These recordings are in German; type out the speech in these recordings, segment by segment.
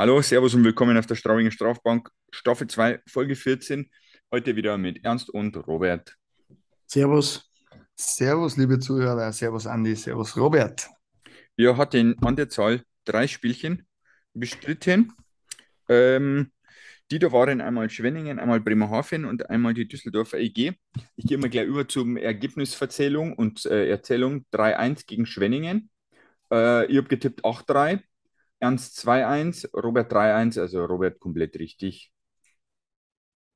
Hallo, Servus und willkommen auf der Straubinger Strafbank, Staffel 2, Folge 14. Heute wieder mit Ernst und Robert. Servus. Servus, liebe Zuhörer. Servus, Andi. Servus, Robert. Wir hatten an der Zahl drei Spielchen bestritten. Ähm, die da waren einmal Schwenningen, einmal Bremerhaven und einmal die Düsseldorfer EG. Ich gehe mal gleich über zum Ergebnisverzählung und äh, Erzählung 3-1 gegen Schwenningen. Äh, ich habe getippt 8-3. Ernst 2-1, Robert 3-1, also Robert komplett richtig.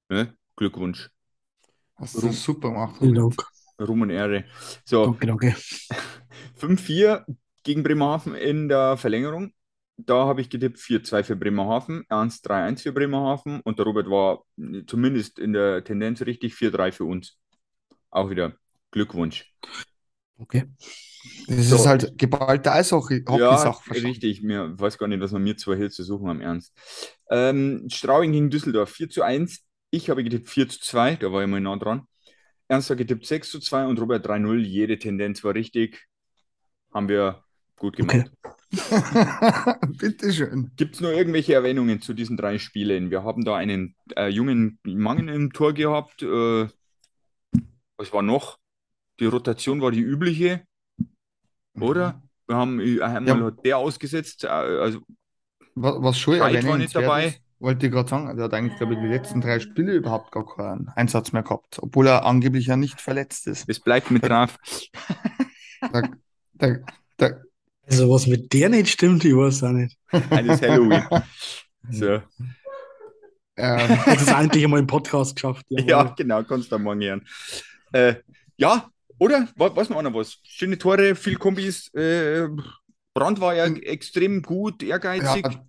Ne? Glückwunsch. Hast du super gemacht. Vielen Dank. Ruhm und Ehre. So, Danke, danke. 5-4 gegen Bremerhaven in der Verlängerung. Da habe ich getippt 4-2 für Bremerhaven, Ernst 3-1 für Bremerhaven und der Robert war zumindest in der Tendenz richtig 4-3 für uns. Auch wieder Glückwunsch. Okay. Das So. ist halt geballte Eishockey. Ja, richtig. Mir weiß gar nicht, was man mir zwei zu suchen am Ernst. Ähm, Straubing gegen Düsseldorf 4 zu 1. Ich habe getippt 4 zu 2, da war ich mal nah dran. Ernst hat getippt 6 zu 2 und Robert 3-0. Jede Tendenz war richtig. Haben wir gut gemacht. Okay. Bitteschön. Gibt es noch irgendwelche Erwähnungen zu diesen drei Spielen? Wir haben da einen äh, jungen Mann im Tor gehabt. Äh, was war noch? Die Rotation war die übliche, oder? Wir haben äh, einmal Ja. der ausgesetzt, äh, also Was, was schon war nicht dabei. ist, wollte ich gerade sagen, der hat eigentlich, glaube ich, die letzten drei Spiele überhaupt gar keinen Einsatz mehr gehabt, obwohl er angeblich ja nicht verletzt ist. es bleibt mit Graf. Der, der, der, Also, was mit der nicht stimmt, ich weiß auch nicht. Eines Halloween. So. ähm, Hat es endlich einmal im Podcast geschafft. Ja, jawohl. genau, kannst du morgen hören. Äh, ja, oder? Was, was noch noch was? Schöne Tore, viel Kombis. Äh, Brand war ja extrem gut, ehrgeizig. ja,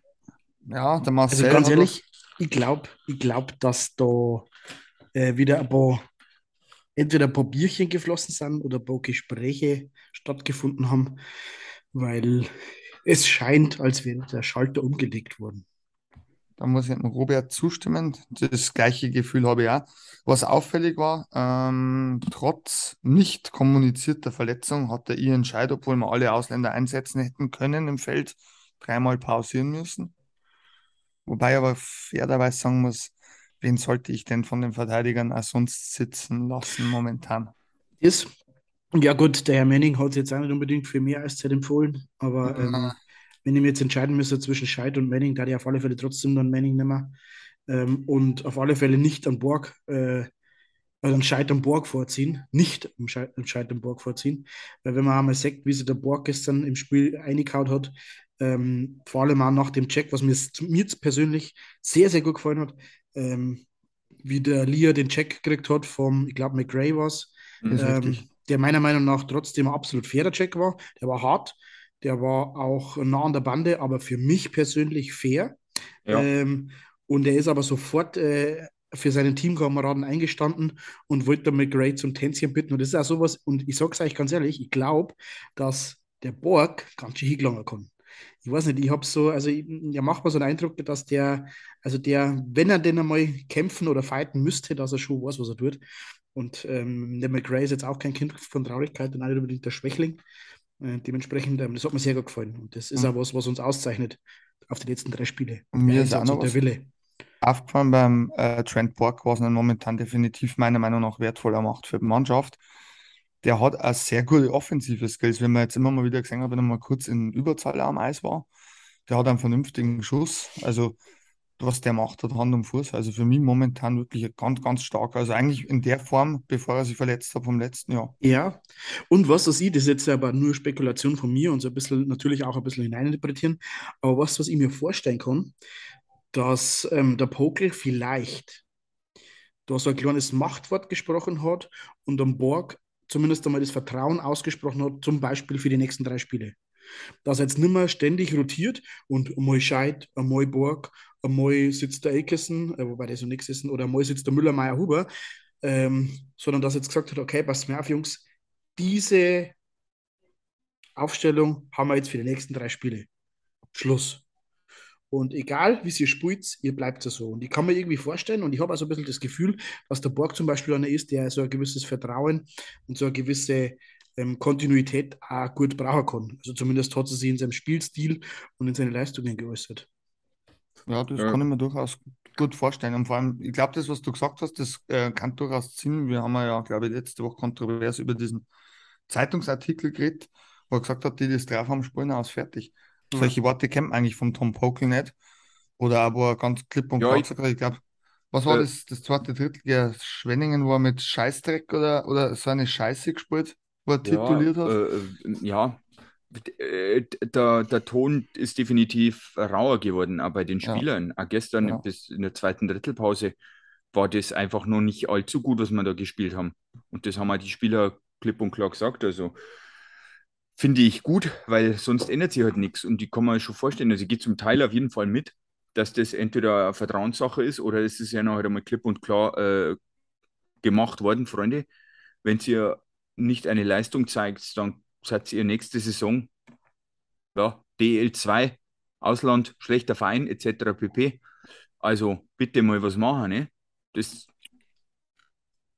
ja, der Also, Marcel ganz hat ehrlich, ich glaube, ich glaub, dass da äh, wieder ein paar, entweder ein paar Bierchen geflossen sind oder ein paar Gespräche stattgefunden haben, weil es scheint, als wäre der Schalter umgelegt worden. Da muss ich dem Robert zustimmen. Das gleiche Gefühl habe ich auch. Was auffällig war, ähm, trotz nicht kommunizierter Verletzung hat der Ian Scheid, obwohl wir alle Ausländer einsetzen hätten können im Feld, dreimal pausieren müssen. Wobei aber fairerweise sagen muss, wen sollte ich denn von den Verteidigern auch sonst sitzen lassen momentan? ist. Ja, gut, der Herr Manning hat es jetzt auch nicht unbedingt für mehr Eiszeit empfohlen, aber ähm, Ja. Wenn ich mir jetzt entscheiden müsste zwischen Scheid und Manning, da ich auf alle Fälle trotzdem dann Manning nehmen. Ähm, und auf alle Fälle nicht an Borg, äh, also an Scheid am Borg vorziehen, nicht am Scheid, am Scheid am Borg vorziehen, weil wenn man einmal sagt, wie sich der Borg gestern im Spiel eingehaut hat, ähm, vor allem auch nach dem Check, was mir, mir persönlich sehr, sehr gut gefallen hat, ähm, wie der Lia den Check gekriegt hat vom, ich glaube, McRae war es, ähm, der meiner Meinung nach trotzdem ein absolut fairer Check war. Der war hart, der war auch nah an der Bande, aber für mich persönlich fair. Ja. Ähm, und er ist aber sofort äh, für seinen Teamkameraden eingestanden und wollte dann McRae zum Tänzchen bitten. Und das ist auch sowas, und ich sage es euch ganz ehrlich, ich glaube, dass der Borg ganz schön hingelangen kann. Ich weiß nicht, ich habe so, also ja, macht mir so einen Eindruck, dass der, also der, wenn er denn einmal kämpfen oder fighten müsste, dass er schon weiß, was er tut. Und ähm, der McRae ist jetzt auch kein Kind von Traurigkeit und auch nicht unbedingt der Schwächling. Äh, dementsprechend, ähm, das hat mir sehr gut gefallen. Und das ist Mhm. auch was, was uns auszeichnet auf die letzten drei Spiele. Und mir Der ist auch noch der Wille. aufgefallen beim äh, Trent Borg, was er momentan definitiv meiner Meinung nach wertvoller macht für die Mannschaft. Der hat auch sehr gute offensive Skills, wenn man jetzt immer mal wieder gesehen hat, wenn er mal kurz in Überzahl am Eis war. Der hat einen vernünftigen Schuss. Also, was der macht, hat Hand und Fuß. Also für mich momentan wirklich ganz, ganz stark. Also eigentlich in der Form, bevor er sich verletzt hat vom letzten Jahr. Ja, und was das ich, das ist jetzt aber nur Spekulation von mir und so ein bisschen natürlich auch ein bisschen hineininterpretieren, aber was, was ich mir vorstellen kann, dass ähm, der Pokel vielleicht da so ein kleines Machtwort gesprochen hat und am Borg zumindest einmal das Vertrauen ausgesprochen hat, zum Beispiel für die nächsten drei Spiele. Dass er jetzt nicht mehr ständig rotiert und einmal Scheid, einmal Borg, einmal sitzt der Eikessen, äh, wobei der so nichts ist, oder einmal sitzt der Müller-Meyer-Huber, ähm, sondern dass er jetzt gesagt hat, okay, passt mir auf, Jungs, diese Aufstellung haben wir jetzt für die nächsten drei Spiele. Schluss. Und egal, wie ihr spielt, ihr bleibt so. Und ich kann mir irgendwie vorstellen, und ich habe also ein bisschen das Gefühl, dass der Borg zum Beispiel einer ist, der so ein gewisses Vertrauen und so eine gewisse ähm, Kontinuität auch gut brauchen kann. Also zumindest hat sie sich in seinem Spielstil und in seinen Leistungen geäußert. Ja, das Ja. kann ich mir durchaus gut vorstellen. Und vor allem, ich glaube, das, was du gesagt hast, das äh, kann durchaus Sinn. Wir haben ja, glaube ich, letzte Woche kontrovers über diesen Zeitungsartikel geredet, wo er gesagt hat, die, die das drauf haben, spielen aus fertig. Ja. Solche Worte kennt man eigentlich vom Tom Pokel nicht. Oder auch, wo er ganz klipp und Ja, klar ich- gesagt hat, ich glaube, was war Äh, das, das zweite Drittel? Ja, Schwenningen, wo er mit Scheißdreck oder, oder so eine Scheiße gespielt, wo er tituliert hat. äh, äh, ja. Äh, Der, der Ton ist definitiv rauer geworden, auch bei den Ja. Spielern. Auch gestern Ja. bis in der zweiten Drittelpause war das einfach noch nicht allzu gut, was wir da gespielt haben. Und das haben auch die Spieler klipp und klar gesagt. Also finde ich gut, weil sonst ändert sich halt nichts. Und die kann man schon vorstellen. Also ich gehe zum Teil auf jeden Fall mit, dass das entweder eine Vertrauenssache ist oder es ist ja noch einmal klipp und klar äh, gemacht worden, Freunde. Wenn ihr nicht eine Leistung zeigt, dann seid ihr nächste Saison ja, DL2, Ausland, schlechter Verein etc. pp. Also bitte mal was machen, ne? Das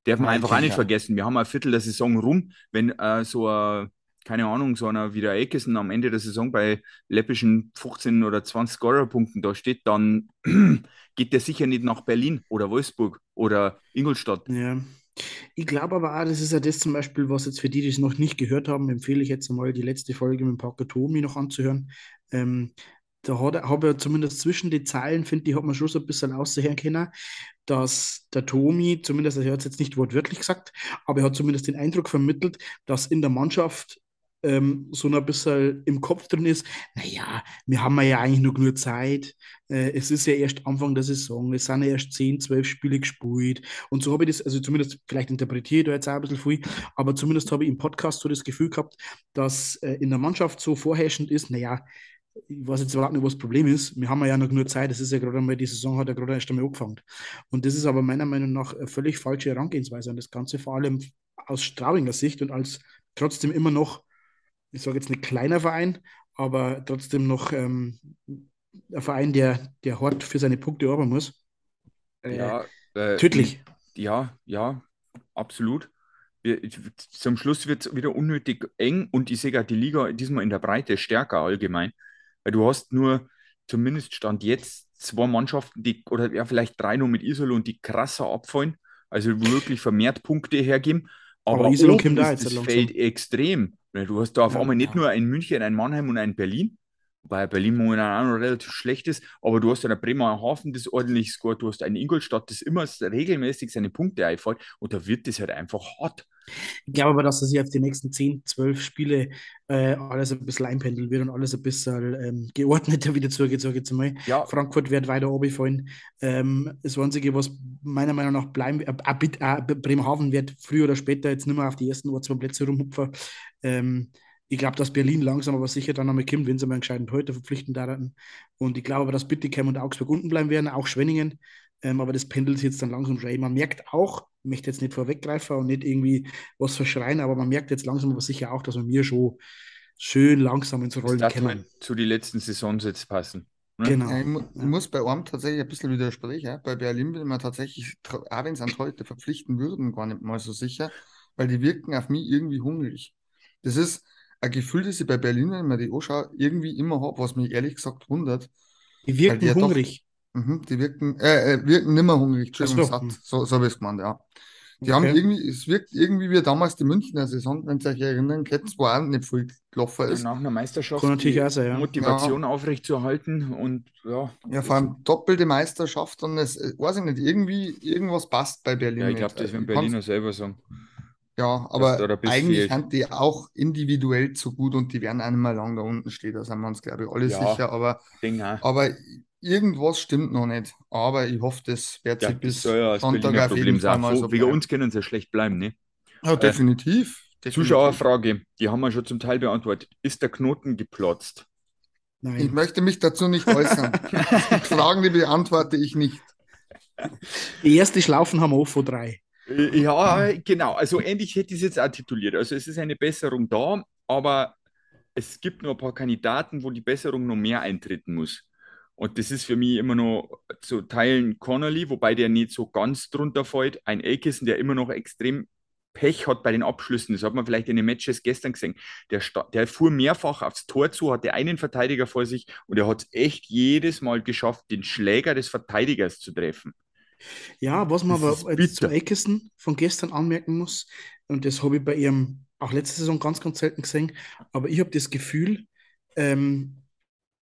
darf man einfach auch nicht vergessen. Wir haben ein Viertel der Saison rum, wenn äh, so ein, keine Ahnung, so einer wie der Eckesen am Ende der Saison bei läppischen 15 oder 20 Scorerpunkten da steht, dann geht der sicher nicht nach Berlin oder Wolfsburg oder Ingolstadt. Ja. Ich glaube aber auch, das ist ja das zum Beispiel, was jetzt für die, die es noch nicht gehört haben, empfehle ich jetzt einmal die letzte Folge mit Parker Tomi noch anzuhören. Ähm, da habe er zumindest zwischen den Zeilen, finde ich, hat man schon so ein bisschen aussehen können, dass der Tomi, zumindest, er hat es jetzt nicht wortwörtlich gesagt, aber er hat zumindest den Eindruck vermittelt, dass in der Mannschaft ähm, so ein bisschen im Kopf drin ist, naja, wir haben ja eigentlich nur genug Zeit, äh, es ist ja erst Anfang der Saison, es sind ja erst 10, 12 Spiele gespielt und so habe ich das, also zumindest, vielleicht interpretiere ich da jetzt auch ein bisschen viel, aber zumindest habe ich im Podcast so das Gefühl gehabt, dass äh, in der Mannschaft so vorherrschend ist, naja, ich weiß jetzt überhaupt nicht, was das Problem ist. Wir haben ja noch nur Zeit. Es ist ja gerade einmal, die Saison hat ja gerade erst einmal angefangen. Und das ist aber meiner Meinung nach eine völlig falsche Herangehensweise an das Ganze, vor allem aus Straubinger Sicht und als trotzdem immer noch, ich sage jetzt nicht kleiner Verein, aber trotzdem noch ähm, ein Verein, der, der hart für seine Punkte arbeiten muss. Äh, Ja, äh, tödlich. Ja, ja, absolut. Wir, zum Schluss wird es wieder unnötig eng und ich sehe gerade die Liga diesmal in der Breite stärker allgemein, weil du hast nur zumindest Stand jetzt zwei Mannschaften, die, oder ja, vielleicht drei nur mit Iserlohn, und die krasser abfallen, also wirklich vermehrt Punkte hergeben. Aber Aber Iserlohn kommt ist jetzt das. Feld extrem. Weil Du hast da auf einmal nicht nur ein München, ein Mannheim und ein Berlin, wobei Berlin momentan auch noch relativ schlecht ist, aber du hast einen Bremerhaven, das ordentlich scoret, du hast einen Ingolstadt, das immer regelmäßig seine Punkte einfällt und da wird das halt einfach hart. Ich glaube aber, dass das jetzt die nächsten 10, 12 Spiele äh, alles ein bisschen einpendeln wird und alles ein bisschen ähm, geordneter wieder zurück, sage ich jetzt mal. Ja, Frankfurt wird weiter runterfallen. Ähm, das Einzige, was meiner Meinung nach bleiben wird, äh, äh, Bremerhaven wird früher oder später jetzt nicht mehr auf die ersten oder zwei Plätze rumhupfen. Ähm, ich glaube, dass Berlin langsam aber sicher dann einmal kommt, wenn sie mal entscheidend heute verpflichten daran. Und ich glaube aber, dass Bittigheim und Augsburg unten bleiben werden, auch Schwenningen. Ähm, aber das pendelt jetzt dann langsam schon. Man merkt auch, ich möchte jetzt nicht vorweggreifen und nicht irgendwie was verschreien, aber man merkt jetzt langsam aber sicher auch, dass wir mir schon schön langsam ins das Rollen darf kommen. zu den letzten Saisons jetzt passen. Ne? Genau. Ja, ich, mu ich Ja. muss bei einem tatsächlich ein bisschen widersprechen. ja. Bei Berlin bin ich mir tatsächlich, auch wenn sie an heute verpflichten würden, gar nicht mal so sicher, weil die wirken auf mich irgendwie hungrig. Das ist ein Gefühl, das ich bei Berlin, wenn ich mir die anschaue, irgendwie immer habe, was mich ehrlich gesagt wundert. Die wirken die ja doch, hungrig. mhm, die wirken, äh, äh, wirken nimmer hungrig, Entschuldigung, so. satt. hm. So, so habe ich es gemeint, ja. Die haben Okay. irgendwie, es wirkt irgendwie wie damals die Münchner Saison, wenn Sie euch erinnern, Ketten wo auch nicht viel gelaufen Ja, ist. nach einer Meisterschaft Kann natürlich die auch sein, ja. Motivation aufrechtzuerhalten und ja, Ja, vor allem doppelte Meisterschaft und es, äh, weiß ich nicht, irgendwie, irgendwas passt bei Berlin ja, ich glaube, das werden Berliner selber sagen. Ja, aber eigentlich fehlt. sind die auch individuell zu gut und die werden mehr lang da unten stehen, da sind wir uns, glaube ich, alle Ja. sicher. Aber, aber irgendwas stimmt noch nicht. Aber ich hoffe, das wird Ja, sich bis ja das Sonntag auf jeden Fall mal so Vor- Wegen uns können sie ja schlecht bleiben, ne? Ja, definitiv. definitiv. Zuschauerfrage, die haben wir schon zum Teil beantwortet. Ist der Knoten geplatzt? Ich Nein. möchte mich dazu nicht äußern. Es gibt Fragen, die beantworte ich nicht. Die erste Schlaufen haben wir auch von drei. Äh, Ja, genau. Also ähnlich hätte ich es jetzt auch tituliert. Also es ist eine Besserung da, aber es gibt noch ein paar Kandidaten, wo die Besserung noch mehr eintreten muss. Und das ist für mich immer noch zu Teilen Connolly, wobei der nicht so ganz drunter fällt. Ein Elkissen, der immer noch extrem Pech hat bei den Abschlüssen. Das hat man vielleicht in den Matches gestern gesehen. Der, der fuhr mehrfach aufs Tor zu, hatte einen Verteidiger vor sich und er hat es echt jedes Mal geschafft, den Schläger des Verteidigers zu treffen. Ja, was man das aber jetzt zu Eckerson von gestern anmerken muss, und das habe ich bei ihm auch letzte Saison ganz, ganz selten gesehen, aber ich habe das Gefühl, ähm,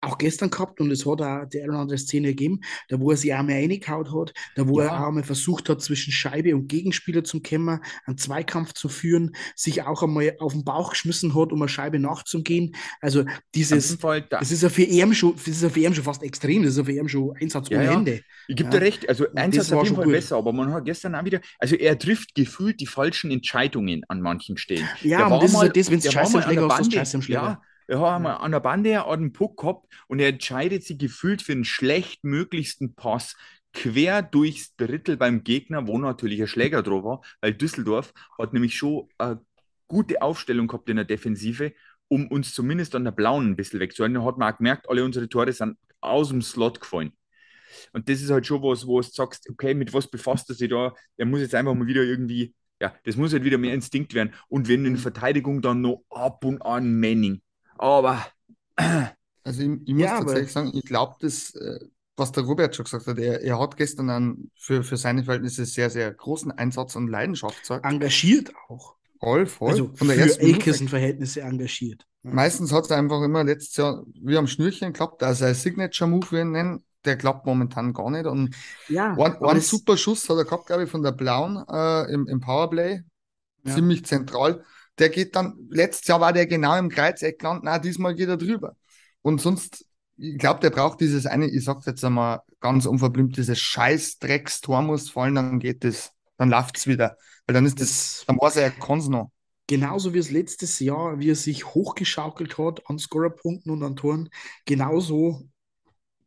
auch gestern gehabt und es hat auch die eine oder andere Szene gegeben, da wo er sich auch mal reingehauen hat, da wo ja. er auch mal versucht hat, zwischen Scheibe und Gegenspieler zu kämmer, einen Zweikampf zu führen, sich auch einmal auf den Bauch geschmissen hat, um eine Scheibe nachzugehen. Also dieses, da. das ist ja für ihn schon, das ist ja für ihn schon fast extrem, das ist ja für ihn schon Einsatz ja, ohne ja. Ende. Ich gebe dir recht, also Einsatz auf jeden Fall gut. besser, aber man hat gestern auch wieder, also er trifft gefühlt die falschen Entscheidungen an manchen Stellen. Ja, und das ist ja das, wenn es scheiße im Schläger hast, scheiße im Schläger. Ja, er hat einmal an der Bande einen Puck gehabt und er entscheidet sich gefühlt für den schlechtmöglichsten Pass quer durchs Drittel beim Gegner, wo natürlich ein Schläger drauf war, weil Düsseldorf hat nämlich schon eine gute Aufstellung gehabt in der Defensive, um uns zumindest an der Blauen ein bisschen wegzuhalten. Da hat man auch gemerkt, alle unsere Tore sind aus dem Slot gefallen. Und das ist halt schon was, wo du sagst, okay, mit was befasst er sich da? Er muss jetzt einfach mal wieder irgendwie, ja, das muss halt wieder mehr Instinkt werden. Und wenn in der Verteidigung dann noch ab und an Manning, aber. Also, ich, ich muss ja, tatsächlich sagen, ich glaube, das, äh, was der Robert schon gesagt hat, er, er hat gestern einen für, für seine Verhältnisse sehr, sehr großen Einsatz und Leidenschaft gesagt. Engagiert auch. Voll, voll. Also Von der für Elkesen-Verhältnisse engagiert. Ja. Meistens hat es einfach immer letztes Jahr wie am Schnürchen geklappt, also ein Signature-Move, wie wir ihn nennen, der klappt momentan gar nicht. Und ja, ein, ein super Schuss hat er gehabt, glaube ich, von der Blauen äh, im, im Powerplay. Ja. Ziemlich zentral der geht dann, letztes Jahr war der genau im Kreuzeck gelandet, na, diesmal geht er drüber. Und sonst, ich glaube, der braucht dieses eine, ich sag's jetzt einmal ganz unverblümt, dieses scheiß Dreckstor muss fallen, dann geht das, dann läuft's wieder. Weil dann ist das, dann er, er kann's noch. Genauso wie es letztes Jahr, wie er sich hochgeschaukelt hat an Scorerpunkten und an Toren, genauso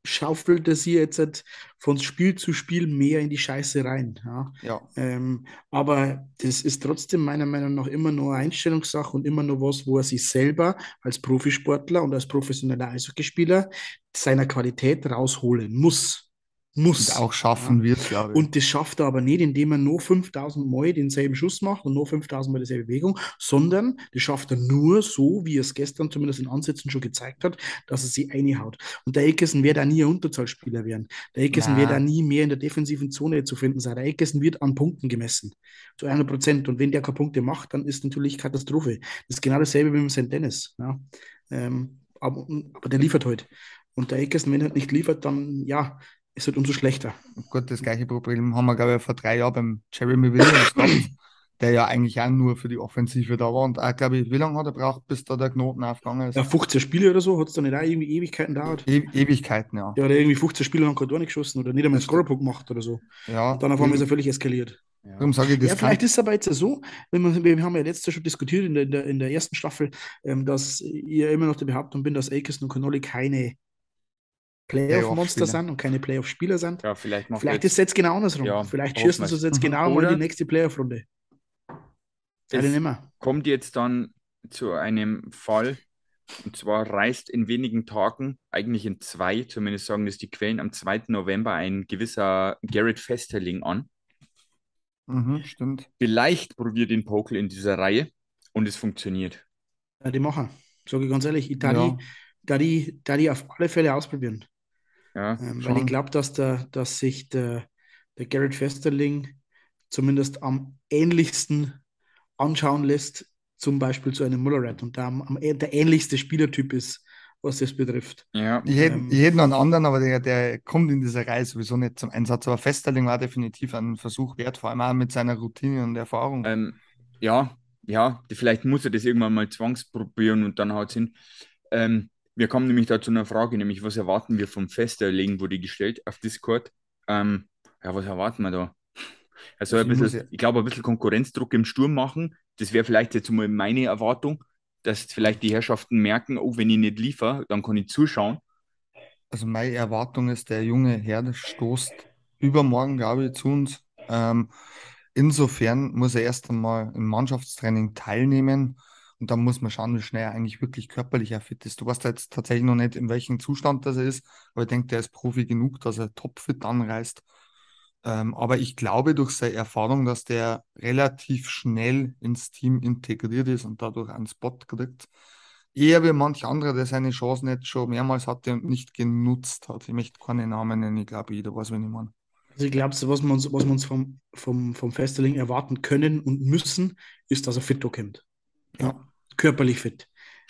schaufelt er sie jetzt halt von Spiel zu Spiel mehr in die Scheiße rein. Ja. ja. Ähm, aber das ist trotzdem meiner Meinung nach immer nur eine Einstellungssache und immer nur was, wo er sich selber als Profisportler und als professioneller Eishockeyspieler seiner Qualität rausholen muss muss. Und auch schaffen ja. wird, glaube ich. Und das schafft er aber nicht, indem er nur 5000 Mal denselben Schuss macht und nur 5000 Mal dieselbe Bewegung, sondern das schafft er nur so, wie er es gestern zumindest in Ansätzen schon gezeigt hat, dass er sie einhaut. Und der Eckerson wird da nie ein Unterzahlspieler werden. Der Eckerson wird da nie mehr in der defensiven Zone zu finden sein. Der Eckerson wird an Punkten gemessen. Zu 100 Prozent. Und wenn der keine Punkte macht, dann ist natürlich Katastrophe. Das ist genau dasselbe wie mit St. Dennis. Ja. Ähm, aber, aber der liefert heute. Halt. Und der Eckerson, wenn er nicht liefert, dann ja, ist halt umso schlechter. Gut, das gleiche Problem haben wir, glaube ich, vor drei Jahren beim Jeremy Williams gehabt, der ja eigentlich auch nur für die Offensive da war. Und auch, glaube ich, wie lange hat er braucht, bis da der Knoten aufgegangen ist? Ja, 15 Spiele oder so, hat es dann nicht auch irgendwie Ewigkeiten dauert? E Ewigkeiten, ja. Ja, der irgendwie 15 Spiele lang gar nicht geschossen oder nicht einmal einen Scorerpunkt gemacht oder so. Ja. Und dann auf einmal ist er völlig eskaliert. Ja. Darum sage ich, das ja, vielleicht ist es aber jetzt so, wenn man, wir haben ja letztes Jahr schon diskutiert in der, in der, in der ersten Staffel, ähm, dass ihr immer noch der Behauptung bin, dass Akers und Connolly keine Playoff-Monster sind und keine Playoff-Spieler sind. Ja, vielleicht vielleicht ist es jetzt genau andersrum. Ja, vielleicht schießen sie jetzt genau mal in die nächste Playoff-Runde. Kommt jetzt dann zu einem Fall, und zwar reist in wenigen Tagen, eigentlich in zwei, zumindest sagen das die Quellen, am 2. November ein gewisser Garrett Festerling an. Mhm, stimmt. Vielleicht probiert den Pokel in dieser Reihe und es funktioniert. Ja, die machen. Sage ich ganz ehrlich, ich da, ja. die, da, die, da die auf alle Fälle ausprobieren. Ja, ähm, weil ich glaube, dass, dass sich der, der Garrett Festerling zumindest am ähnlichsten anschauen lässt, zum Beispiel zu einem Mullerett und der, am, der ähnlichste Spielertyp ist, was das betrifft. Ja. Jeden, ähm, jeden an anderen, aber der, der kommt in dieser Reihe sowieso nicht zum Einsatz. Aber Festerling war definitiv ein Versuch wert, vor allem auch mit seiner Routine und Erfahrung. Ähm, ja, ja, vielleicht muss er das irgendwann mal zwangsprobieren und dann haut es hin. Ähm, wir kommen nämlich da zu einer Frage, nämlich was erwarten wir vom Festerlegen, wurde gestellt auf Discord. Ähm, ja, was erwarten wir da? Also ein bisschen, ich glaube, ein bisschen Konkurrenzdruck im Sturm machen. Das wäre vielleicht jetzt mal meine Erwartung, dass vielleicht die Herrschaften merken, oh, wenn ich nicht liefere, dann kann ich zuschauen. Also meine Erwartung ist, der junge Herr stoßt übermorgen, glaube ich, zu uns. Ähm, insofern muss er erst einmal im Mannschaftstraining teilnehmen und dann muss man schauen, wie schnell er eigentlich wirklich körperlich er fit ist. Du weißt jetzt tatsächlich noch nicht, in welchem Zustand das er ist, aber ich denke, der ist Profi genug, dass er topfit anreist. Ähm, aber ich glaube durch seine Erfahrung, dass der relativ schnell ins Team integriert ist und dadurch einen Spot kriegt. Eher wie manch anderer, der seine Chancen jetzt schon mehrmals hatte und nicht genutzt hat. Ich möchte keine Namen nennen, ich glaube, jeder weiß, wen ich meine. Also ich glaube, was wir uns, was wir uns vom, vom, vom Festerling erwarten können und müssen, ist, dass er fit kommt. Ja. Körperlich fit.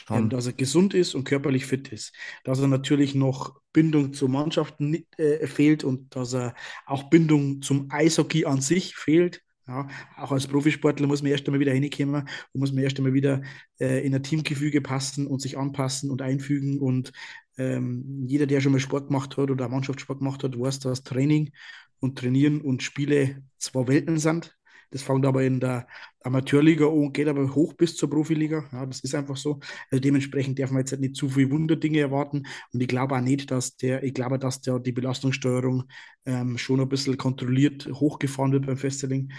Ähm, dass er gesund ist und körperlich fit ist. Dass er natürlich noch Bindung zur Mannschaft äh, fehlt und dass er auch Bindung zum Eishockey an sich fehlt. Ja, auch als Profisportler muss man erst einmal wieder hinkommen und muss man erst einmal wieder äh, in ein Teamgefüge passen und sich anpassen und einfügen. Und ähm, jeder, der schon mal Sport gemacht hat oder Mannschaftssport gemacht hat, weiß, dass Training und Trainieren und Spiele zwei Welten sind. Das fängt aber in der Amateurliga an und geht aber hoch bis zur Profiliga. Ja, das ist einfach so. Also dementsprechend darf man jetzt nicht zu viel Wunderdinge erwarten. Und ich glaube auch nicht, dass der, ich glaube, dass der die Belastungssteuerung ähm, schon ein bisschen kontrolliert hochgefahren wird beim Festeling.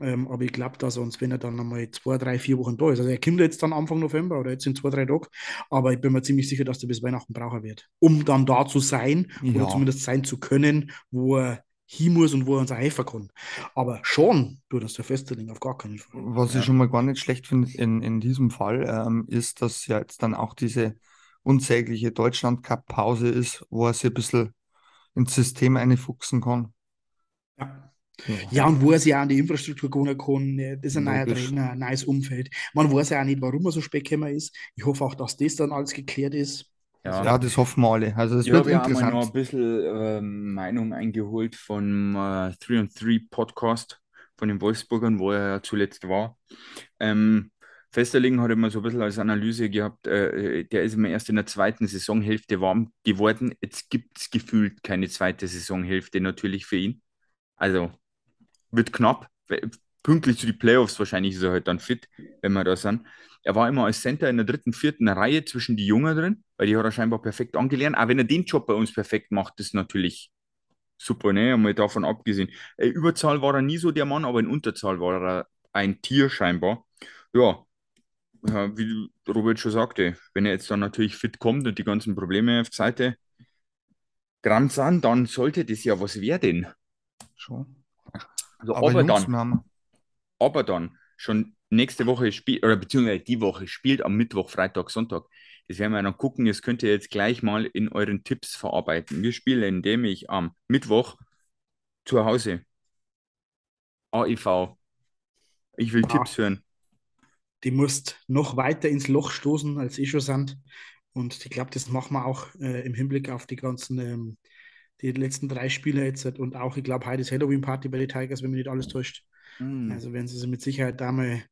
Ähm, aber ich glaube, dass er uns, wenn er dann einmal zwei, drei, vier Wochen da ist, also er kommt jetzt dann Anfang November oder jetzt in zwei, drei Tagen, aber ich bin mir ziemlich sicher, dass der bis Weihnachten brauchen wird, um dann da zu sein ja. oder zumindest sein zu können, wo er hin muss und wo er uns helfen kann. Aber schon tut das der Festerling auf gar keinen Fall. Was ich schon mal gar nicht schlecht finde in, in diesem Fall, ähm, ist, dass ja jetzt dann auch diese unsägliche Deutschland-Cup-Pause ist, wo er sich ein bisschen ins System einfuchsen kann. Ja. Ja. ja, und wo er sich auch an die Infrastruktur gehen kann, das ist ein neuer Trainer, ein neues Umfeld. Man weiß ja auch nicht, warum er so spät ist. Ich hoffe auch, dass das dann alles geklärt ist. Ja. ja, das hoffen wir alle. Also das ich wird habe interessant. noch ein bisschen äh, Meinung eingeholt von äh, 3 on 3 Podcast von den Wolfsburgern, wo er ja zuletzt war. Ähm, Festerling hat immer so ein bisschen als Analyse gehabt, äh, der ist immer erst in der zweiten Saisonhälfte warm geworden. Jetzt gibt es gefühlt keine zweite Saisonhälfte natürlich für ihn. Also wird knapp. Pünktlich zu den Playoffs wahrscheinlich ist er halt dann fit, wenn wir da sind. Er war immer als Center in der dritten, vierten Reihe zwischen die Jungen drin, weil die hat er scheinbar perfekt angelernt. Aber wenn er den Job bei uns perfekt macht, ist natürlich super, ne? Einmal davon abgesehen. Äh, Überzahl war er nie so der Mann, aber in Unterzahl war er ein Tier scheinbar. Ja, ja wie Robert schon sagte, wenn er jetzt dann natürlich fit kommt und die ganzen Probleme auf Seite Gramm sind, dann sollte das ja was werden. Schon. Also, aber, aber dann, aber dann schon nächste Woche spielt, oder beziehungsweise die Woche spielt am Mittwoch, Freitag, Sonntag. Das werden wir dann gucken. Das könnt ihr jetzt gleich mal in euren Tipps verarbeiten. Wir spielen nämlich am Mittwoch zu Hause. AIV. Ich will ah, Tipps hören. Die musst noch weiter ins Loch stoßen, als ich schon sind. Und ich glaube, das machen wir auch äh, im Hinblick auf die ganzen, ähm, die letzten drei Spiele jetzt. Und auch, ich glaube, heute ist Halloween-Party bei den Tigers, wenn mich nicht alles täuscht. Mm. Also werden sie sich mit Sicherheit da mal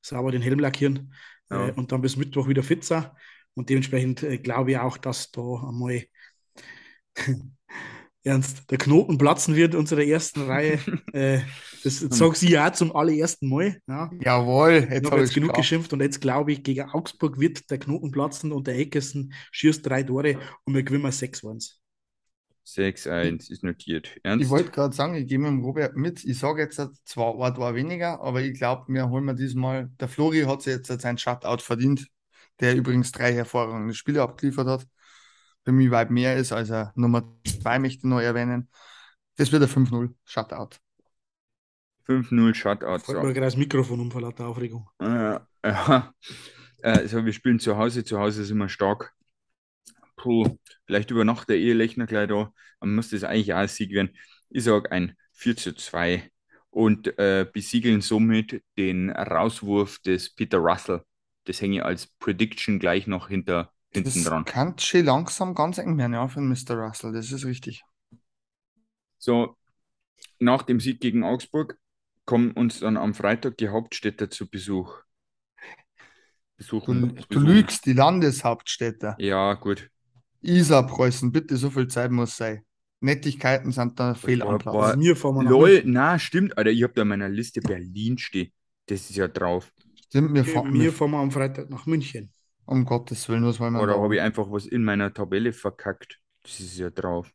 sauber den Helm lackieren ja. äh, und dann bis Mittwoch wieder fit sein. Und dementsprechend äh, glaube ich auch, dass da einmal ernst der Knoten platzen wird unserer ersten Reihe. äh, das sage ich ja zum allerersten Mal. Ja. Jawohl, jetzt habe ich genug gehabt. geschimpft und jetzt glaube ich, gegen Augsburg wird der Knoten platzen und der Eckersen schießt drei Tore und wir gewinnen 6-1. 6-1 ist notiert. Ernst? Ich wollte gerade sagen, ich gehe mit dem Robert mit. Ich sage jetzt zwar ein war weniger, aber ich glaube, wir holen wir diesmal. Der Flori hat sich jetzt sein Shutout verdient, der übrigens drei hervorragende Spiele abgeliefert hat. Für mich weit mehr ist, als er Nummer 2 möchte ich noch erwähnen. Das wird ein 5-0 Shutout. 5-0 Shutout. Ich so. mir gerade das Mikrofon um vor lauter Aufregung. Äh, ja. Also wir spielen zu Hause. Zu Hause sind wir stark puh, vielleicht über Nacht der Ehelechner gleich da, dann muss das eigentlich auch ein Sieg werden. Ich sage ein 4 zu 2 und äh, besiegeln somit den Rauswurf des Peter Russell. Das hänge ich als Prediction gleich noch hinter, hinten das dran. Kann schon langsam ganz eng werden, ja, für Mr. Russell, das ist richtig. So, nach dem Sieg gegen Augsburg kommen uns dann am Freitag die Hauptstädter zu Besuch. Besuchen, du, du lügst, die Landeshauptstädte. Ja, gut. Isar-Preußen, bitte, so viel Zeit muss sein. Nettigkeiten sind da fehl am Platz. Also mir vor Lol, na, stimmt, Alter, ich habe da in meiner Liste Berlin stehen. Das ist ja drauf. Stimmt, mir fahren wir am Freitag nach München. Um Gottes Willen, was wollen wir Oder habe ich einfach was in meiner Tabelle verkackt? Das ist ja drauf.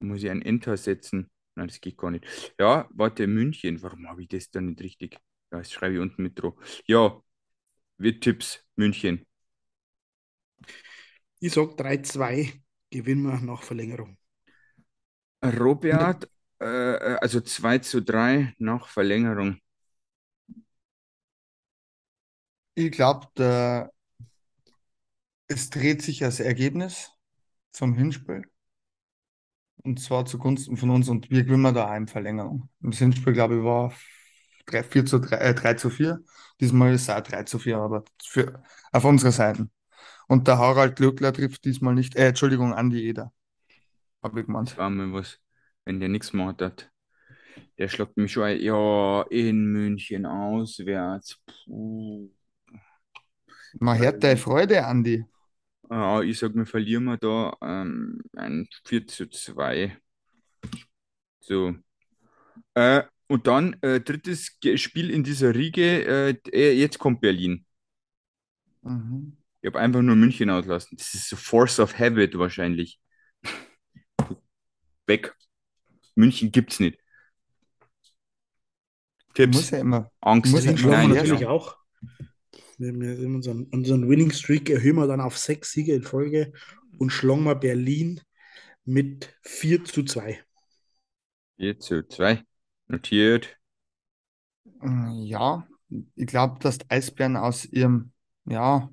Muss ich ein Enter setzen? Nein, das geht gar nicht. Ja, warte, München. Warum habe ich das dann nicht richtig? Ja, das schreibe ich unten mit drauf. Ja, wir Tipps, München. Ich sage 3-2 gewinnen wir nach Verlängerung. Robert, Äh, äh, also 2 zu 3 nach Verlängerung. Ich glaube, es dreht sich das Ergebnis vom Hinspiel. Und zwar zugunsten von uns und wir gewinnen da eine Verlängerung. Im Hinspiel, glaube ich, war 3, 4 zu 3, äh, 3 zu 4. Diesmal ist es auch 3 zu 4, aber für, auf unserer Seite. Und der Harald Glöckler trifft diesmal nicht, äh, Entschuldigung, Andi Eder. Habe ich gemeint. War mal was, wenn der nichts gemacht hat. Der schlägt mich schon ein, ja, in München auswärts. Puh. Man hört deine Freude, Andi. Ja, ich sag, wir verlieren wir da ähm, ein 4 zu 2. So. Äh, und dann äh, drittes Spiel in dieser Riege. Äh, äh, jetzt kommt Berlin. Mhm. Ich habe einfach nur München auslassen. Das ist so Force of Habit wahrscheinlich. Weg. München gibt's nicht. Tipps. ja immer, Angst. muss ja immer Nein, natürlich ja. auch. Wir, unseren, unseren Winning Streak erhöhen wir dann auf sechs Siege in Folge und schlagen wir Berlin mit 4 zu 2. 4 zu 2. Notiert. Ja, ich glaube, dass die Eisbären aus ihrem, ja,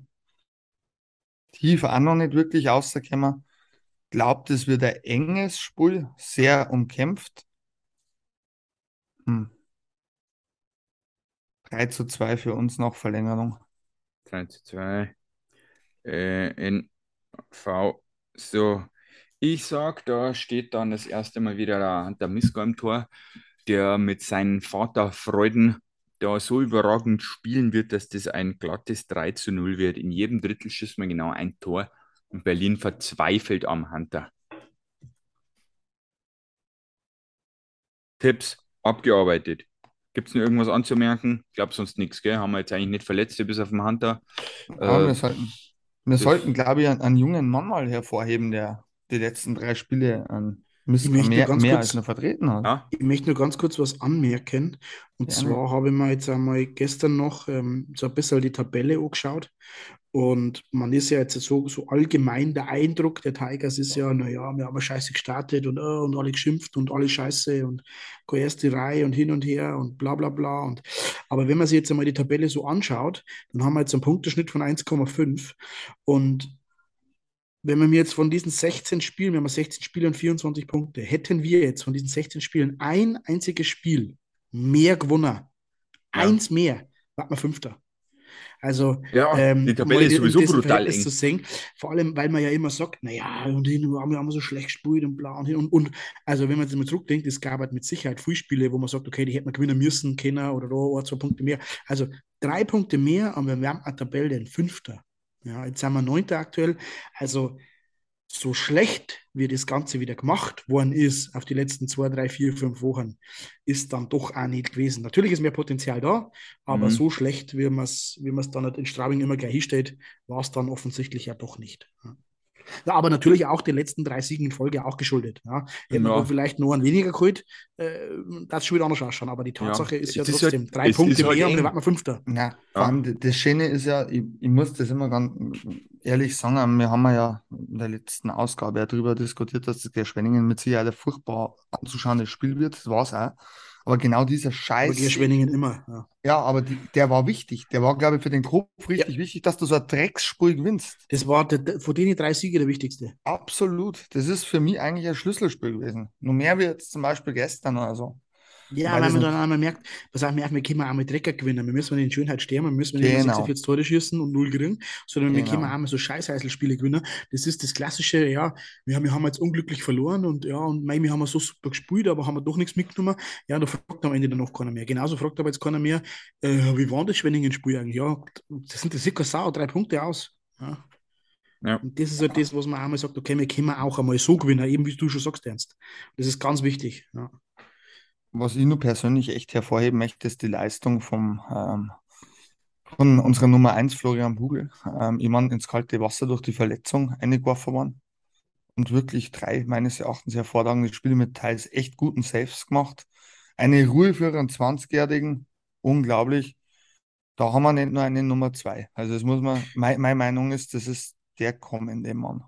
Tief auch noch nicht wirklich rauskommen. Glaubt, es wird ein enges Spiel, sehr umkämpft. Hm. 3 zu 2 für uns nach Verlängerung. 3 zu 2. Äh, NV. So. Ich sag, da steht dann das erste Mal wieder der, Misko im Tor, der mit seinen Vaterfreuden da so überragend spielen wird, dass das ein glattes 3 zu 0 wird. In jedem Drittel schießt man genau ein Tor und Berlin verzweifelt am Hunter. Tipps abgearbeitet. Gibt es noch irgendwas anzumerken? Ich glaube sonst nichts, gell? Haben wir jetzt eigentlich nicht Verletzte bis auf den Hunter. Ja, Äh, wir sollten, wir sollten, glaube ich, einen, einen jungen Mann mal hervorheben, der die letzten drei Spiele an Ich möchte Miska nur mehr, ganz mehr kurz- als nur vertreten hat. ja, Ich möchte nur ganz kurz was anmerken. Und Gerne. zwar habe ich mir jetzt einmal gestern noch ähm, so ein bisschen die Tabelle angeschaut. Und man ist ja jetzt so, so allgemein der Eindruck der Tigers ist ja, naja, wir haben scheiße gestartet und, äh, und alle geschimpft und alle scheiße und erste Reihe und hin und her und bla bla bla. Und, aber wenn man sich jetzt einmal die Tabelle so anschaut, dann haben wir jetzt einen Punkteschnitt von 1,5. Und wenn wir mir jetzt von diesen 16 Spielen, wir haben 16 Spiele und 24 Punkte, hätten wir jetzt von diesen 16 Spielen ein einziges Spiel mehr gewonnen, eins mehr, war man Fünfter. Also, ja ähm, die Tabelle ist sowieso brutal eng. zu sehen, vor allem, weil man ja immer sagt, naja, und hin, wir haben wir so schlecht gespielt und bla und hin und, und also wenn man jetzt mal zurückdenkt, es gab halt mit Sicherheit viele Spiele, wo man sagt, okay, die hätte man gewinnen müssen, können oder da ein, zwei Punkte mehr. Also drei Punkte mehr, aber wir haben eine Tabelle in Fünfter. Ja, jetzt sind wir Neunter aktuell. Also so schlecht, wie das Ganze wieder gemacht worden ist auf die letzten zwei, drei, vier, fünf Wochen, ist dann doch auch nicht gewesen. Natürlich ist mehr Potenzial da, aber Mhm. so schlecht, wie man es wie man's dann halt in Straubing immer gleich hinstellt, war es dann offensichtlich ja doch nicht. Ja. Ja, aber natürlich auch den letzten drei Siegen in Folge auch geschuldet. Ja. Hätten Ja. wir vielleicht nur einen weniger geholt, äh, das schon wieder anders ausschauen. Aber die Tatsache ist ja ist trotzdem halt- drei Punkte ist halt mehr und eng. wir warten Fünfter. Ja, vor Ja. allem das Schöne ist ja, ich, ich muss das immer ganz ehrlich sagen, wir haben ja in der letzten Ausgabe ja darüber diskutiert, dass das der Schwenningen mit Sicherheit ein furchtbar anzuschauendes Spiel wird. Das war es auch. Aber genau dieser Aber Scheiß. die Schwenningen immer. Ja. Ja, aber die, der war wichtig. Der war, glaube ich, für den Kopf richtig wichtig, dass du so ein Drecksspiel gewinnst. Das war der, der, von denen drei Siege der wichtigste. Absolut. Das ist für mich eigentlich ein Schlüsselspiel gewesen. Nur mehr wie jetzt zum Beispiel gestern oder so. Ja, Weil man dann einmal merkt, pass auf, wir wir können auch mal Drecker gewinnen. Wir müssen nicht in Schönheit sterben, wir müssen nicht Genau. 46 Tore schießen und null kriegen, sondern wir Genau. können auch mal so Scheißheißelspiele gewinnen. Das ist das klassische, ja, wir haben, wir haben jetzt unglücklich verloren und ja, und mei, wir haben so super gespielt, aber haben wir doch nichts mitgenommen. Ja, da fragt am Ende dann noch keiner mehr. Genauso fragt aber jetzt keiner mehr, äh, wie war das Schwenningen-Spiel eigentlich? Ja, das sind das sicher Sau, drei Punkte aus. Ja. Ja. Und das ist halt das, was man auch mal sagt, okay, wir können auch einmal so gewinnen, eben wie du schon sagst, Ernst. Das ist ganz wichtig. Ja. Was ich nur persönlich echt hervorheben möchte, ist die Leistung vom, ähm, von unserer Nummer 1, Florian Bugel. Ähm, ich meine, ins kalte Wasser durch die Verletzung eingeworfen worden. Und wirklich drei meines Erachtens hervorragende Spiele mit teils echt guten Saves gemacht. Eine Ruhe für einen 20-Jährigen, unglaublich. Da haben wir nicht nur eine Nummer 2. Also das muss man, mein, meine Meinung ist, das ist der kommende Mann.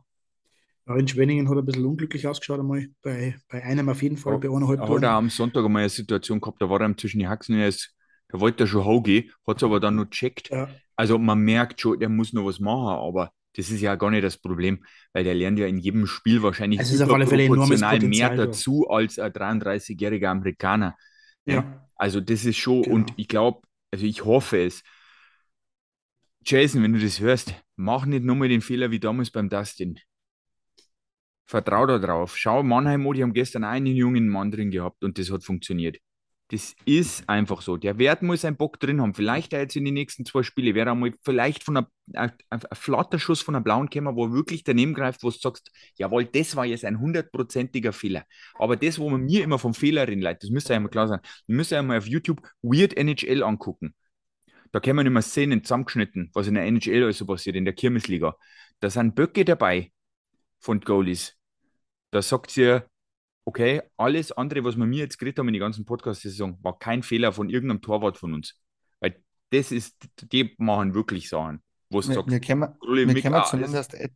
Ja, in Schwenningen hat er ein bisschen unglücklich ausgeschaut einmal. Bei, bei einem auf jeden Fall, bei eineinhalb Er hat Toren. am Sonntag einmal eine Situation gehabt, da war er ihm zwischen die Haxen, er ist, da wollte er schon hauen hat es aber dann noch checkt. Ja, Also man merkt schon, der muss noch was machen, aber das ist ja gar nicht das Problem, weil der lernt ja in jedem Spiel wahrscheinlich Es ist auf alle Fälle enormes überproportional mehr dazu als ein 33-jähriger Amerikaner. ne? ja. Also das ist schon, Genau. und ich glaube, also ich hoffe es. Jason, wenn du das hörst, mach nicht nochmal den Fehler wie damals beim Dustin. Vertrau da drauf. Schau, Mannheim, oh, die haben gestern einen jungen Mann drin gehabt und das hat funktioniert. Das ist einfach so. Der Wert muss seinen Bock drin haben. Vielleicht er jetzt in den nächsten zwei Spiele wäre einmal vielleicht von einer, ein, Flatterschuss von einer blauen Kämmer, wo er wirklich daneben greift, wo du sagst, jawohl, das war jetzt ein hundertprozentiger Fehler. Aber das, wo man mir immer vom Fehler reden leitet, das müsste ja mal klar sein. Ihr müsst ja mal auf YouTube Weird NHL angucken. Da kann man immer Szenen zusammengeschnitten, was in der NHL also passiert, in der Kirmesliga. Da sind Böcke dabei von Goalies. Da sagt sie, okay, alles andere, was wir mir jetzt geredet haben in die ganzen Podcast-Saison, war kein Fehler von irgendeinem Torwart von uns. Weil das ist, die machen wirklich Sachen, wo es Wir, sagt, wir können, wir Mick, können zumindest et-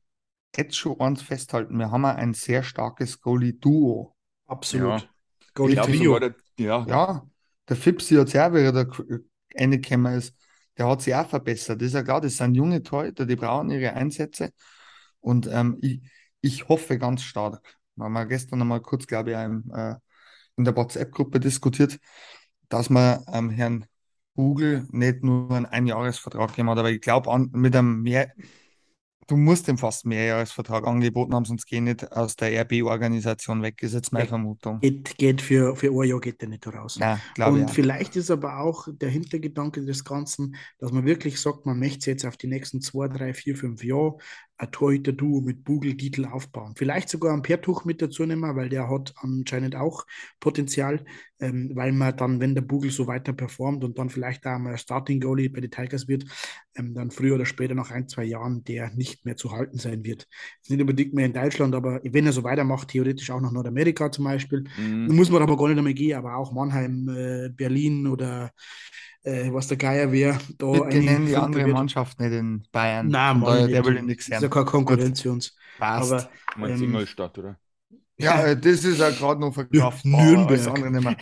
jetzt schon eins festhalten. Wir haben ein sehr starkes Goalie-Duo. absolut. Ja. Goalie ich glaub Trio. sogar, der, ja, Ja, der Fipsi hat auch wieder da reingekommen ist. Der hat sich auch verbessert. Das ist ja klar, das sind junge Torhüter, die brauchen ihre Einsätze. Und ähm, ich, ich hoffe ganz stark, wir haben ja gestern einmal kurz, glaube ich, im, äh, in der WhatsApp-Gruppe diskutiert, dass man ähm, Herrn Google nicht nur einen Einjahresvertrag gegeben hat, aber ich glaube, mit einem mehr, du musst ihm fast einen Mehrjahresvertrag angeboten haben, sonst geh nicht aus der RB-Organisation weg, ist jetzt meine Ja. Vermutung. Geht, geht für, für ein Jahr geht der nicht raus. Nein, Und auch. vielleicht ist aber auch der Hintergedanke des Ganzen, dass man wirklich sagt, man möchte jetzt auf die nächsten zwei, drei, vier, fünf Jahre ein Torhüter-Duo mit Bugel, Dietl aufbauen. Vielleicht sogar ein Pertuch mit dazu nehmen, weil der hat anscheinend auch Potenzial, ähm, weil man dann, wenn der Bugel so weiter performt und dann vielleicht auch mal Starting Goalie bei den Tigers wird, ähm, dann früher oder später nach ein, zwei Jahren der nicht mehr zu halten sein wird. Ist nicht unbedingt mehr in Deutschland, aber wenn er so weitermacht, theoretisch auch nach Nordamerika zum Beispiel, mh, da muss man aber gar nicht einmal gehen, aber auch Mannheim, äh, Berlin oder äh, was der Geier wäre, da Bitte nennen die andere wird. Mannschaft nicht in Bayern. Nein, Mann, der will ich nichts ist ja keine Konkurrenz für uns. Passt. Aber du meinst ähm, Ingolstadt, oder? ja, äh, das ist ja gerade noch verkraftbar. Nürnberg. Alles andere nicht mehr.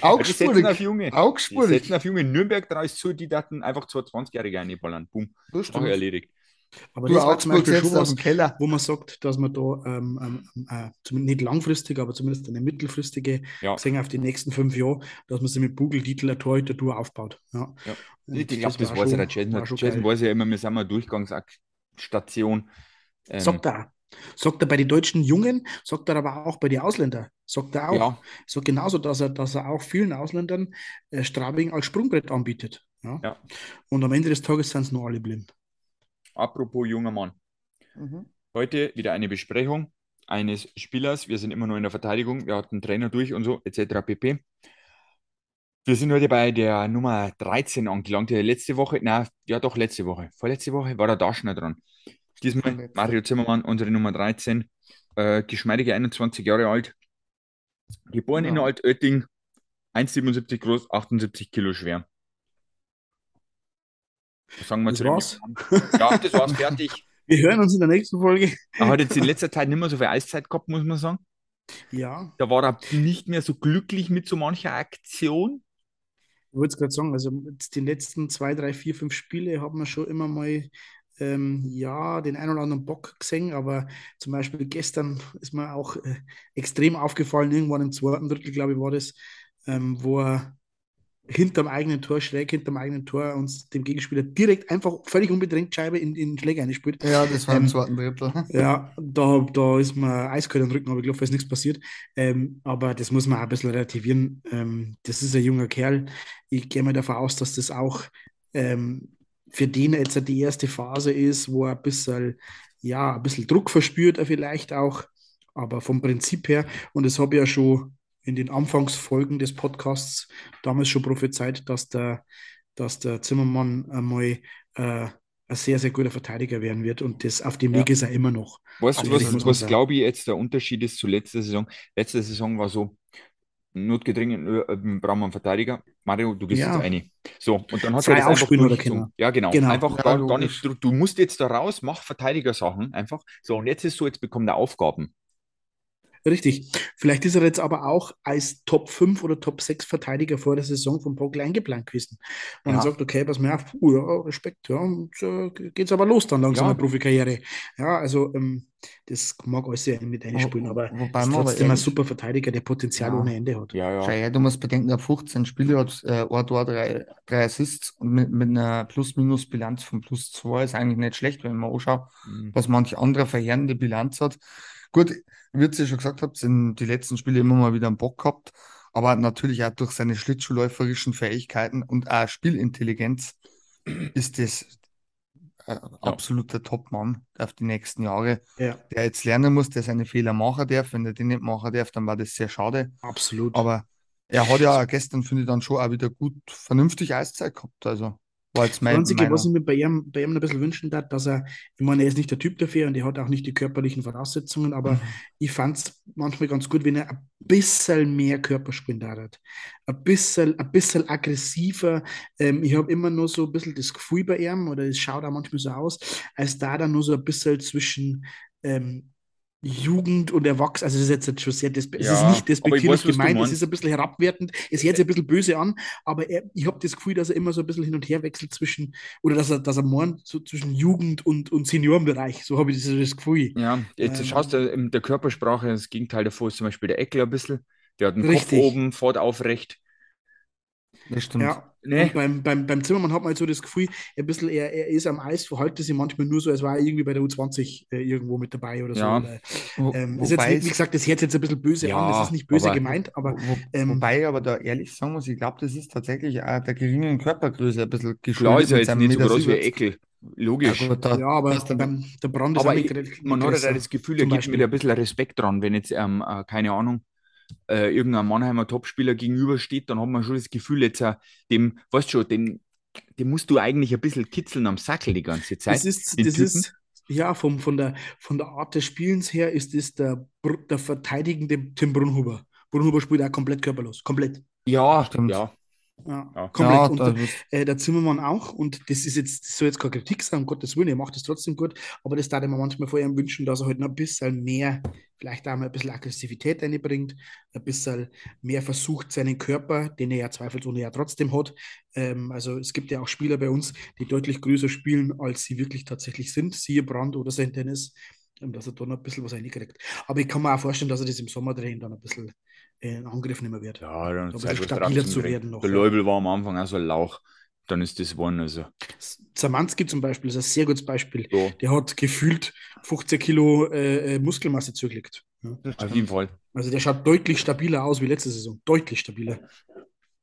Augsburg. auf Junge. Augsburg. auf Junge. Nürnberg traue ich zu, die daten einfach zwei 20-Jährige einballern. Boom. Das stimmt. erledigt. Aber Du, das war zum Beispiel schon was, Keller. wo man sagt, dass man da ähm, ähm, äh, zumindest nicht langfristig, aber zumindest eine mittelfristige, Ja. gesehen auf die nächsten fünf Jahre, dass man sich mit Bugel, Titel, ein Torhüter-Tour aufbaut. Ja. Ja. Ich glaube, das war weiß ja der Jason. war weiß ja immer, wir sind mal Durchgangsstation. Ähm, Sagt er. Sagt er bei den deutschen Jungen, sagt er aber auch bei den Ausländern. Sagt er auch. ja, So genauso, dass er, dass er auch vielen Ausländern äh, Straubing als Sprungbrett anbietet. Ja? Ja. Und am Ende des Tages sind es nur alle blind. Apropos junger Mann. Mhm. Heute wieder eine Besprechung eines Spielers. Wir sind immer noch in der Verteidigung. Wir hatten Trainer durch und so, etc. pp. Wir sind heute bei der Nummer 13 angelangt. Ja, letzte Woche, na, ja doch, letzte Woche. Vorletzte Woche war der Daschner dran. Diesmal. Mario Zimmermann, unsere Nummer 13. Äh, geschmeidige 21 Jahre alt. Geboren in Ja. Altötting. 1,77 groß, 78 Kilo schwer. Sagen wir Das war's. Ja, das war's, fertig. Wir hören uns in der nächsten Folge. Er hat jetzt in letzter Zeit nicht mehr so viel Eiszeit gehabt, muss man sagen. Ja, Da war er nicht mehr so glücklich mit so mancher Aktion. ich wollte es gerade sagen, also die letzten zwei, drei, vier, fünf Spiele haben wir schon immer mal ähm, ja, den einen oder anderen Bock gesehen, aber zum Beispiel gestern ist mir auch äh, extrem aufgefallen, irgendwann im zweiten Drittel, glaube ich, war das, ähm, wo er hinterm eigenen Tor, schräg hinterm eigenen Tor uns dem Gegenspieler direkt einfach völlig unbedrängt Scheibe in, in den Schläger eingespielt. Ja, das war im Ähm, zweiten Drittel. Ja, da, da ist mir eiskalt am Rücken, aber ich glaube, da ist nichts passiert. Ähm, aber das muss man auch ein bisschen relativieren. Ähm, das ist ein junger Kerl. Ich gehe mal davon aus, dass das auch ähm, für den jetzt die erste Phase ist, wo er ein bisschen, ja, ein bisschen Druck verspürt, er vielleicht auch. Aber vom Prinzip her, und das habe ich ja schon in den Anfangsfolgen des Podcasts damals schon prophezeit, dass der, dass der Zimmermann einmal äh, ein sehr, sehr guter Verteidiger werden wird. Und das auf dem Ja. Weg ist er immer noch. Weißt du, Ehrlich was, was glaube ich jetzt der Unterschied ist zu letzter Saison? Letzte Saison war so, notgedrungen äh, brauchen wir einen Verteidiger. Mario, du gehst Ja. jetzt eine. So, und dann hat Frei er das einfach aufspielen oder. Kinder. Ja, genau. Genau. Einfach Ja, gar, gar nicht, du, du musst jetzt da raus, mach Verteidigersachen einfach. So, und jetzt ist so, jetzt bekommt er Aufgaben. Richtig. Vielleicht ist er jetzt aber auch als Top 5 oder Top 6 Verteidiger vor der Saison von Pogel eingeplant gewesen. Und Ja. man sagt, okay, pass mir auf, uh, ja, Respekt, ja, und äh, geht's aber los dann langsam Ja. eine Profikarriere. Ja, also ähm, das mag alles ja mit einspielen, aber wobei ist aber trotzdem ein super Verteidiger, der Potenzial Ja. ohne Ende hat. Ja, ja. Schau her, du musst bedenken, er hat 15 Spiele, hat äh, ein Tor, drei, drei Assists und mit, mit einer Plus-Minus-Bilanz von plus 2 ist eigentlich nicht schlecht, wenn man anschaut, Mhm. was manch anderer verheerende Bilanz hat. Gut, wie ihr schon gesagt habt, sind die letzten Spiele immer mal wieder einen Bock gehabt, aber natürlich auch durch seine schlittschuhläuferischen Fähigkeiten und auch Spielintelligenz ist das ein absoluter Topmann auf die nächsten Jahre, Ja, der jetzt lernen muss, der seine Fehler machen darf. Wenn er die nicht machen darf, dann war das sehr schade. absolut. Aber er hat ja gestern, finde ich, dann schon auch wieder gut, vernünftig Eiszeit gehabt. Also war jetzt Das Einzige, was ich mir bei ihm, bei ihm ein bisschen wünschen darf, dass er, ich meine, er ist nicht der Typ dafür und er hat auch nicht die körperlichen Voraussetzungen, aber Mhm. ich fand es manchmal ganz gut, wenn er ein bisschen mehr Körpersprint hat. Ein bisschen, ein bisschen aggressiver. Ähm, ich habe immer nur so ein bisschen das Gefühl bei ihm, oder es schaut auch manchmal so aus, als da dann nur so ein bisschen zwischen ähm, Jugend und Erwachsen, also das ist jetzt schon sehr, despe es ist Ja, nicht aber ich despektierlich weiß, gemeint, es ist ein bisschen herabwertend, es hört sich ein bisschen böse an, aber er, ich habe das Gefühl, dass er immer so ein bisschen hin und her wechselt zwischen, oder dass er, dass er meint, so zwischen Jugend und, und Seniorenbereich, so habe ich das, das Gefühl. Ja, jetzt Ähm, schaust du in der Körpersprache, das Gegenteil davor ist zum Beispiel der Eckler ein bisschen. Der hat den Kopf Richtig. oben, fährt aufrecht. Das stimmt. Ja, Ne? und beim, beim, beim Zimmermann hat man halt so das Gefühl, ein bisschen, er, er ist am Eis, verhält sich manchmal nur so, als war er irgendwie bei der U20 äh, irgendwo mit dabei oder so. Ja. Oder, Wo, ähm, ist jetzt, wie, gesagt, das hört sich jetzt ein bisschen böse Ja, an, das ist nicht böse aber- gemeint, aber wo, ähm, wobei ich aber da ehrlich sagen muss, ich glaube, das ist tatsächlich auch der geringen Körpergröße ein bisschen Klar ist er jetzt nicht so groß wie 70. Eckel. Logisch. Ja, da, ja, aber dann- beim, der Brand ist Aber ich, man hat ja das Gefühl, er zum gibt Beispiel. mir ein bisschen Respekt dran, wenn jetzt, ähm, äh, keine Ahnung, äh, irgendein Mannheimer Topspieler gegenübersteht, dann hat man schon das Gefühl, jetzt äh, dem, weißt du schon, den, dem musst du eigentlich ein bisschen kitzeln am Sackel die ganze Zeit. Das ist, das Typen. ist, ja, vom, von, der, von der Art des Spielens her ist das der, der verteidigende Tim Brunhuber. Brunhuber spielt auch komplett körperlos. Komplett. Ja, Stimmt. ja. Ja, Ja. komplett. ja, und da, äh, der Zimmermann auch. Und das ist jetzt, das soll jetzt keine Kritik sein, um Gottes Willen, er macht das trotzdem gut. Aber das darf ich mir manchmal vor ihm wünschen, dass er halt noch ein bisschen mehr, vielleicht auch mal ein bisschen Aggressivität reinbringt, ein bisschen mehr versucht, seinen Körper, den er ja zweifelsohne ja trotzdem hat. Ähm, also es gibt ja auch Spieler bei uns, die deutlich größer spielen, als sie wirklich tatsächlich sind, siehe Brand oder St. Dennis, ähm, dass er da noch ein bisschen was reinkriegt. Aber ich kann mir auch vorstellen, dass er das im Sommer-Drehen dann ein bisschen in Angriff nehmen wird. Ja, dann was drauf stabiler zu werden noch, Der. Leubel war am Anfang auch so ein Lauch. Dann ist das geworden. Also, Zamanski zum Beispiel ist ein sehr gutes Beispiel. so, Der hat gefühlt 15 Kilo äh, äh, Muskelmasse zugelegt. Ja. auf jeden Fall. Also der schaut deutlich stabiler aus wie letzte Saison. Deutlich stabiler.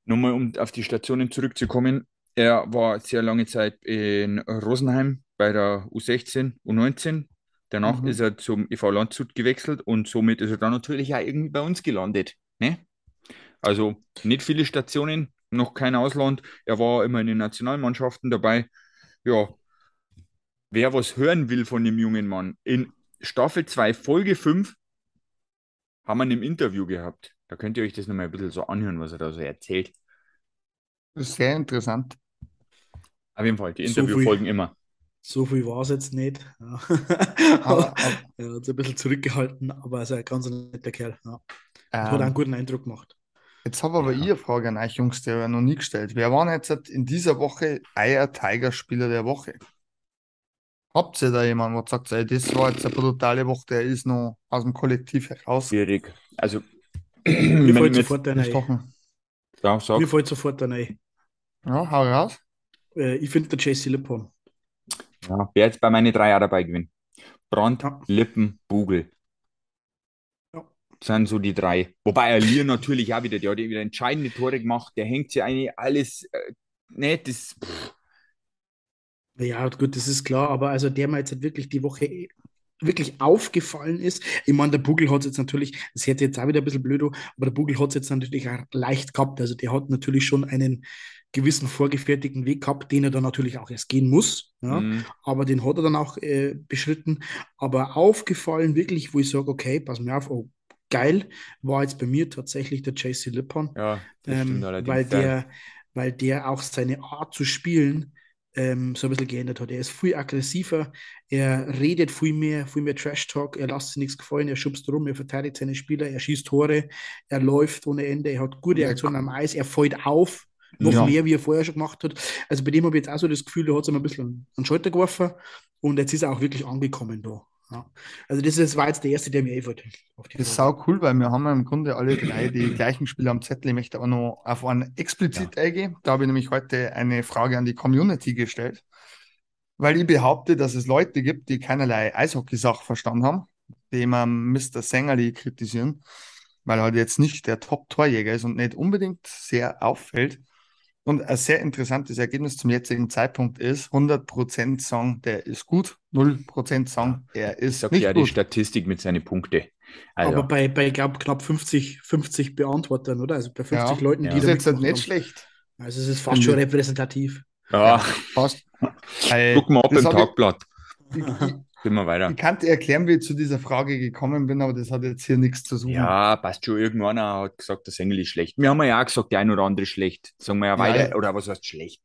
Nochmal, um auf die Stationen zurückzukommen. Er war sehr lange Zeit in Rosenheim bei der U16, U19. Danach Mhm. ist er zum EV Landshut gewechselt und somit ist er dann natürlich auch irgendwie bei uns gelandet. Ne? Also nicht viele Stationen, noch kein Ausland. Er war immer in den Nationalmannschaften dabei. Ja, wer was hören will von dem jungen Mann, in Staffel 2, Folge 5 haben wir ihn im Interview gehabt. Da könnt ihr euch das nochmal ein bisschen so anhören, was er da so erzählt. sehr interessant. Auf jeden Fall, die So Interview viel. folgen immer. So viel war es jetzt nicht. Ja. Aber, aber er hat sich ein bisschen zurückgehalten, aber er ist ein ganz netter Kerl. Ja. Hat auch einen ähm, guten Eindruck gemacht. jetzt habe aber Ja. ich eine Frage an euch Jungs, die ich noch nie gestellt. Wer war jetzt in dieser Woche euer Tiger-Spieler der Woche? Habt ihr da jemanden, wo sagt, ey, das war jetzt eine brutale Woche, der ist noch aus dem Kollektiv heraus Schwierig. Also, Mir fällt mir sofort einer ein. gestochen? ja, Mir sag, fällt sofort einer ein. Ja, hau raus. Äh, ich finde der Jesse Lippon. ja, wer jetzt bei meinen drei auch dabei gewinnt. Brand, Ja. Lippen, Bugel. Sind so die drei. Wobei Alier natürlich auch wieder, der hat ja wieder entscheidende Tore gemacht, der hängt sich eigentlich alles, äh, ne, das, pff, Ja, gut, das ist klar, aber also der mir jetzt halt wirklich die Woche eh wirklich aufgefallen ist. Ich meine, der Bugel hat es jetzt natürlich, das hätte jetzt auch wieder ein bisschen blöd, aber der Bugel hat es jetzt natürlich auch leicht gehabt. Also der hat natürlich schon einen gewissen vorgefertigten Weg gehabt, den er dann natürlich auch erst gehen muss. Ja. mh, Aber den hat er dann auch äh, beschritten. Aber aufgefallen wirklich, wo ich sage, okay, pass mir auf, oh, geil war jetzt bei mir tatsächlich der JC Lippon, Ja, ähm, weil, ja. der, weil der auch seine Art zu spielen ähm, so ein bisschen geändert hat. Er ist viel aggressiver, er redet viel mehr, viel mehr Trash-Talk, er lässt sich nichts gefallen, er schubst rum, er verteidigt seine Spieler, er schießt Tore, er läuft ohne Ende, er hat gute Aktionen am Eis, er fällt auf, noch Ja. mehr, wie er vorher schon gemacht hat. Also bei dem habe ich jetzt auch so das Gefühl, der hat sich mal ein bisschen an den Schalter geworfen und jetzt ist er auch wirklich angekommen da. Ja. Also das ist, war jetzt der erste, der mir einfällt. Das ist sau cool, weil wir haben ja im Grunde alle drei die gleichen Spieler am Zettel. Ich möchte aber noch auf einen explizit eingehen. Da habe ich nämlich heute eine Frage an die Community gestellt, weil ich behaupte, dass es Leute gibt, die keinerlei Eishockey-Sachverstand haben, die immer Mr. Sängerli kritisieren, weil er halt jetzt nicht der Top-Torjäger ist und nicht unbedingt sehr auffällt. Und ein sehr interessantes Ergebnis zum jetzigen Zeitpunkt ist, 100% sagen, der ist gut, 0% sagen, er ist Sagt nicht ja die gut. Statistik mit seinen Punkten. Also, Aber bei, bei ich glaube, knapp 50, 50 Beantwortern, oder? Also bei 50 Ja. Leuten, Ja. die Das ist jetzt nicht haben. schlecht. Also es ist fast schon repräsentativ. ja. Weil guck mal ab im Tagblatt. Ich, Gehen wir weiter. ich kann dir erklären, wie ich zu dieser Frage gekommen bin, aber das hat jetzt hier nichts zu suchen. Ja, passt schon. Irgendeiner hat gesagt, der Sängel ist schlecht. Wir haben ja auch gesagt, der ein oder andere ist schlecht. Sagen wir ja Ja, weiter. ja. Oder was heißt schlecht?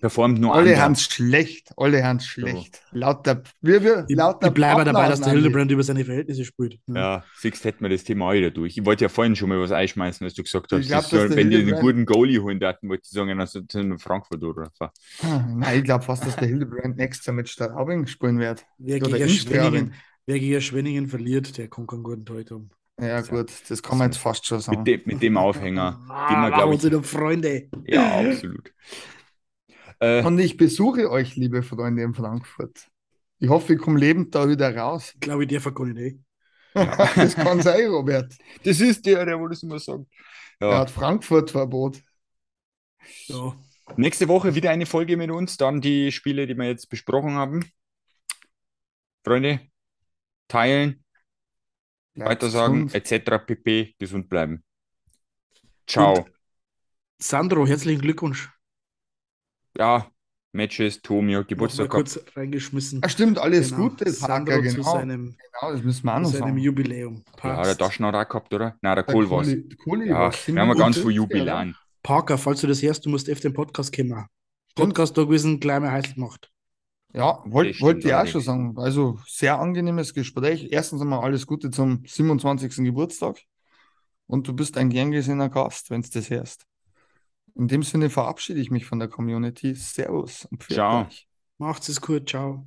Performt nur Alle haben es schlecht, alle haben es schlecht. Lauter, wir, wir, Ich, lauter ich bleibe dabei, dass der Hildebrand über seine Verhältnisse spielt. Ja, siehst, hätten wir das Thema auch wieder durch. Ich wollte ja vorhin schon mal was einschmeißen, als du gesagt hast, Ich glaub, soll, wenn die einen guten Goalie holen daten, wollte ich sagen, also sind wir Frankfurt oder so. Ah, Nein, ich glaube fast, dass der Hildebrand nächstes Jahr mit Straubing spielen wird. Wer Oder gegen, in Schwenningen, wer gegen Schwenningen verliert, der kann keinen guten haben. Ja, gut, das kann man jetzt fast schon sagen. Mit dem, mit dem Aufhänger. Ah, den wir, ich, uns wieder Freunde. ja, absolut. Äh, Und ich besuche euch, liebe Freunde in Frankfurt. Ich hoffe, ich komme lebend da wieder raus. Ich glaube, der kann ich nicht. Das kann sein, Robert. das ist der, der wohl das immer sagt. Er Ja. hat Frankfurt-Verbot. Ja. Nächste Woche wieder eine Folge mit uns, dann die Spiele, die wir jetzt besprochen haben. Freunde, teilen, Bleibt weitersagen, etc. pp. Gesund bleiben. Ciao. Und- Sandro, herzlichen Glückwunsch. Ja, Matches, Tomio, Geburtstag gehabt. kurz reingeschmissen. Ah, stimmt, alles Genau. Gute, Sandro Parker, zu genau. seinem, genau. Das müssen wir auch noch seinem sagen. Jubiläum. Ja, der hat auch gehabt, oder? Nein, der Kohl. Kohli- Kohli Ja, wir haben ja ganz viel ja, Jubiläen. Parker, falls du das hörst, du musst auf den Podcast kommen. Stimmt. Podcast da gewesen, gleich mal heiß gemacht. Ja, wollte wollt ich auch schon sagen. Also sehr angenehmes Gespräch. Erstens einmal alles Gute zum 27. Geburtstag. Und du bist ein gern gesehener Gast, wenn du das hörst. In dem Sinne verabschiede ich mich von der Community. Servus und Ciao. euch. Macht's es gut, ciao.